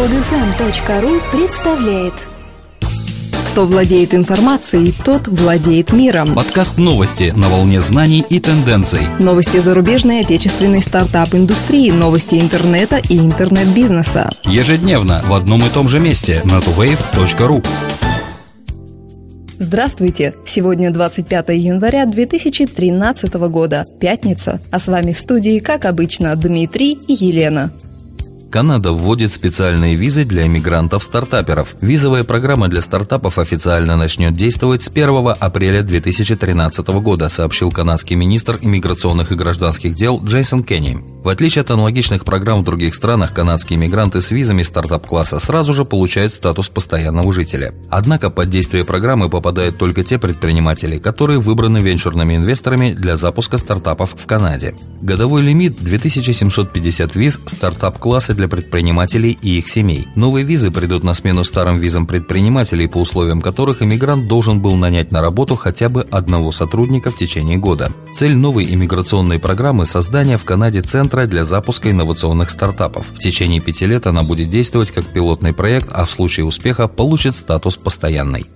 Подфм.ру представляет Кто владеет информацией, тот владеет миром. Подкаст новости на волне знаний и тенденций. Новости зарубежной отечественной стартап-индустрии, новости интернета и интернет-бизнеса. Ежедневно в одном и том же месте на tuwave.ru. Здравствуйте! Сегодня 25 января 2013 года, пятница, а с вами в студии, как обычно, Дмитрий и Елена. Канада вводит специальные визы для иммигрантов-стартаперов. Визовая программа для стартапов официально начнет действовать с 1 апреля 2013 года, сообщил канадский министр иммиграционных и гражданских дел Джейсон Кенни. В отличие от аналогичных программ в других странах, канадские иммигранты с визами стартап-класса сразу же получают статус постоянного жителя. Однако под действие программы попадают только те предприниматели, которые выбраны венчурными инвесторами для запуска стартапов в Канаде. Годовой лимит 2750 виз стартап-класса для предпринимателей и их семей. Новые визы придут на смену старым визам предпринимателей, по условиям которых иммигрант должен был нанять на работу хотя бы одного сотрудника в течение года. Цель новой иммиграционной программы – создание в Канаде центра для запуска инновационных стартапов. В течение пяти лет она будет действовать как пилотный проект, а в случае успеха получит статус постоянной.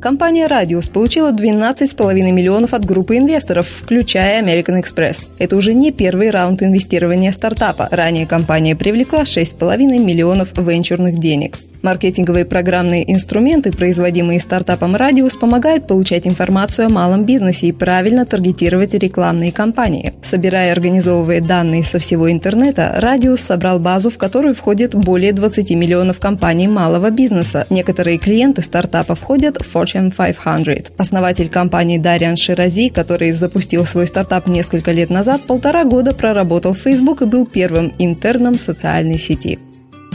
Компания Radius получила 12,5 миллионов от группы инвесторов, включая American Express. Это уже не первый раунд инвестирования стартапа. Ранее компания привлекла 6,5 миллионов венчурных денег. Маркетинговые программные инструменты, производимые стартапом Radius, помогают получать информацию о малом бизнесе и правильно таргетировать рекламные кампании. Собирая и организовывая данные со всего интернета, Radius собрал базу, в которую входит более 20 миллионов компаний малого бизнеса. Некоторые клиенты стартапа входят в Fortune 500. Основатель компании Дариан Ширази, который запустил свой стартап несколько лет назад, полтора года проработал в Facebook и был первым интерном социальной сети.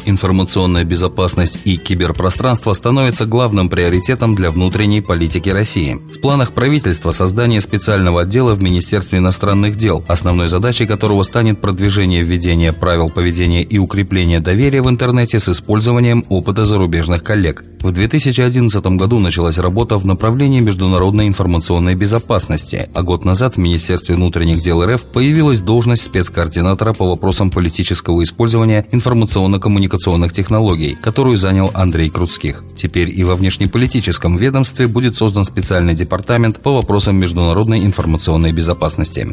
Информационная безопасность и киберпространство становятся главным приоритетом для внутренней политики России. В планах правительства создание специального отдела в Министерстве иностранных дел, основной задачей которого станет продвижение введения правил поведения и укрепление доверия в интернете с использованием опыта зарубежных коллег. В 2011 году началась работа в направлении международной информационной безопасности, а год назад в Министерстве внутренних дел РФ появилась должность спецкоординатора по вопросам политического использования информационно-коммуникационных технологий, которую занял Андрей Крутских. Теперь и во внешнеполитическом ведомстве будет создан специальный департамент по вопросам международной информационной безопасности.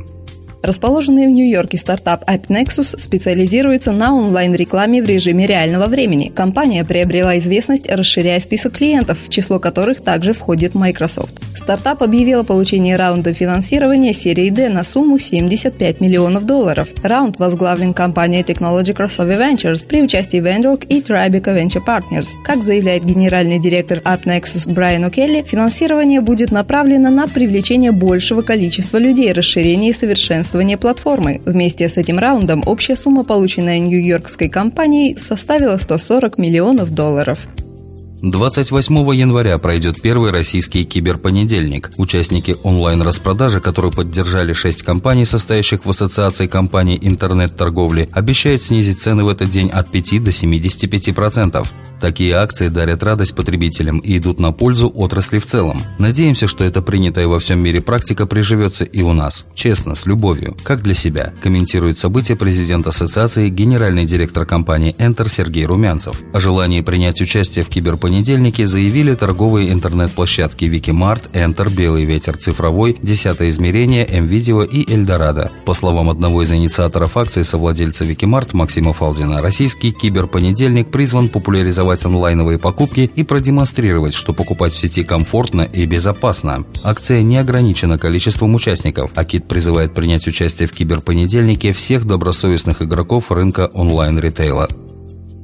Расположенный в Нью-Йорке стартап AppNexus специализируется на онлайн-рекламе в режиме реального времени. Компания приобрела известность, расширяя список клиентов, в число которых также входит Microsoft. Стартап объявил о получении раунда финансирования серии D на сумму 75 миллионов долларов. Раунд возглавлен компанией Technology Crossover Ventures при участии Vendrock и Tribeca Venture Partners. Как заявляет генеральный директор AppNexus Брайан О'Келли, финансирование будет направлено на привлечение большего количества людей, расширение и совершенствование платформы. Вместе с этим раундом общая сумма, полученная нью-йоркской компанией, составила 140 миллионов долларов. 28 января пройдет первый российский киберпонедельник. Участники онлайн-распродажи, которую поддержали шесть компаний, состоящих в ассоциации компаний интернет-торговли, обещают снизить цены в этот день от 5 до 75%. Такие акции дарят радость потребителям и идут на пользу отрасли в целом. Надеемся, что эта принятая во всем мире практика приживется и у нас. Честно, с любовью, как для себя, комментирует события президент ассоциации, генеральный директор компании Enter Сергей Румянцев. О желании принять участие в киберпонедельнике понедельнике заявили торговые интернет-площадки Викимарт, Enter, Белый ветер цифровой, Десятое измерение, МВидео и Эльдорадо. По словам одного из инициаторов акции, совладельца Викимарт Максима Фалдина, российский киберпонедельник призван популяризовать онлайновые покупки и продемонстрировать, что покупать в сети комфортно и безопасно. Акция не ограничена количеством участников, а КИТ призывает принять участие в киберпонедельнике всех добросовестных игроков рынка онлайн-ритейла.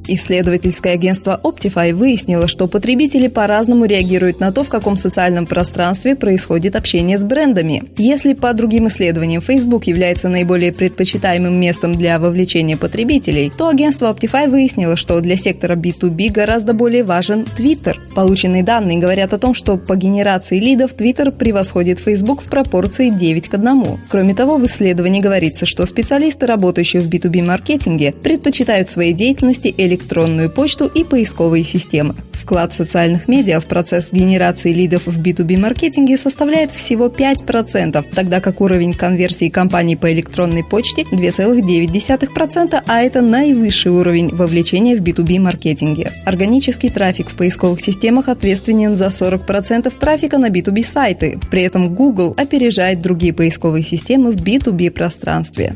Исследовательское агентство Optify выяснило, что потребители по-разному реагируют на то, в каком социальном пространстве происходит общение с брендами. Если по другим исследованиям Facebook является наиболее предпочитаемым местом для вовлечения потребителей, то агентство Optify выяснило, что для сектора B2B гораздо более важен Twitter. Полученные данные говорят о том, что по генерации лидов Twitter превосходит Facebook в пропорции 9 к 1. Кроме того, в исследовании говорится, что специалисты, работающие в B2B маркетинге, предпочитают в своей деятельности электронные электронную почту и поисковые системы. Вклад социальных медиа в процесс генерации лидов в B2B-маркетинге составляет всего 5%, тогда как уровень конверсии компаний по электронной почте 2,9%, а это наивысший уровень вовлечения в B2B-маркетинге. Органический трафик в поисковых системах ответственен за 40% трафика на B2B-сайты. При этом Google опережает другие поисковые системы в B2B-пространстве.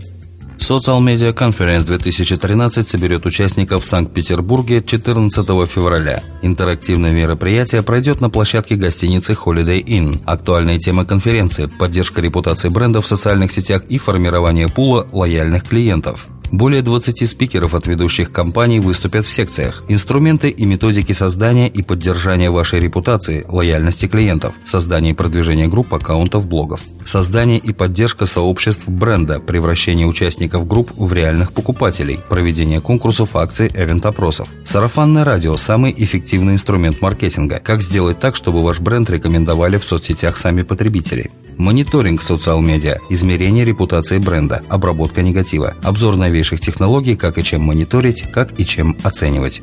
Social Media Conference 2013 соберет участников в Санкт-Петербурге 14 февраля. Интерактивное мероприятие пройдет на площадке гостиницы Holiday Inn. Актуальные темы конференции – поддержка репутации бренда в социальных сетях и формирование пула лояльных клиентов. Более 20 спикеров от ведущих компаний выступят в секциях. Инструменты и методики создания и поддержания вашей репутации, лояльности клиентов, создание и продвижение групп, аккаунтов, блогов. Создание и поддержка сообществ бренда, превращение участников групп в реальных покупателей, проведение конкурсов, акций, эвент-опросов. Сарафанное радио – самый эффективный инструмент маркетинга. Как сделать так, чтобы ваш бренд рекомендовали в соцсетях сами потребители? Мониторинг социал-медиа, измерение репутации бренда, обработка негатива, обзор новейших технологий, как и чем мониторить, как и чем оценивать.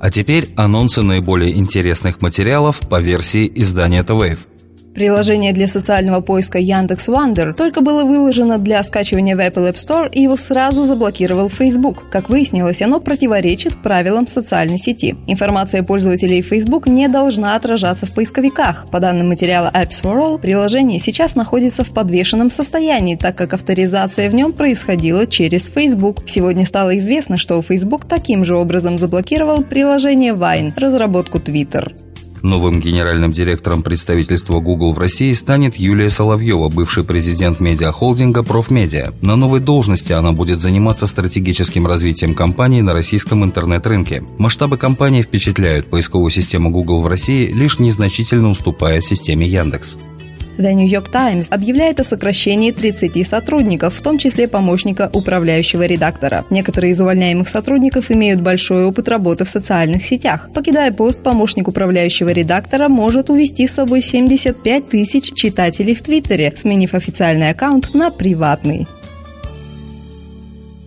А теперь анонсы наиболее интересных материалов по версии издания The Wave – Приложение для социального поиска Яндекс Wonder только было выложено для скачивания в Apple App Store, и его сразу заблокировал Facebook. Как выяснилось, оно противоречит правилам социальной сети. Информация пользователей Facebook не должна отражаться в поисковиках. По данным материала Apps for приложение сейчас находится в подвешенном состоянии, так как авторизация в нем происходила через Facebook. Сегодня стало известно, что Facebook таким же образом заблокировал приложение Vine, разработку Twitter. Новым генеральным директором представительства Google в России станет Юлия Соловьева, бывший президент медиахолдинга «Профмедиа». На новой должности она будет заниматься стратегическим развитием компании на российском интернет-рынке. Масштабы компании впечатляют. Поисковую систему Google в России лишь незначительно уступает системе Яндекс. The New York Times объявляет о сокращении 30 сотрудников, в том числе помощника управляющего редактора. Некоторые из увольняемых сотрудников имеют большой опыт работы в социальных сетях. Покидая пост, помощник управляющего редактора может увести с собой 75 тысяч читателей в Твиттере, сменив официальный аккаунт на приватный.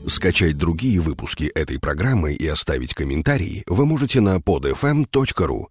Скачать другие выпуски этой программы и оставить комментарии вы можете на podfm.ru.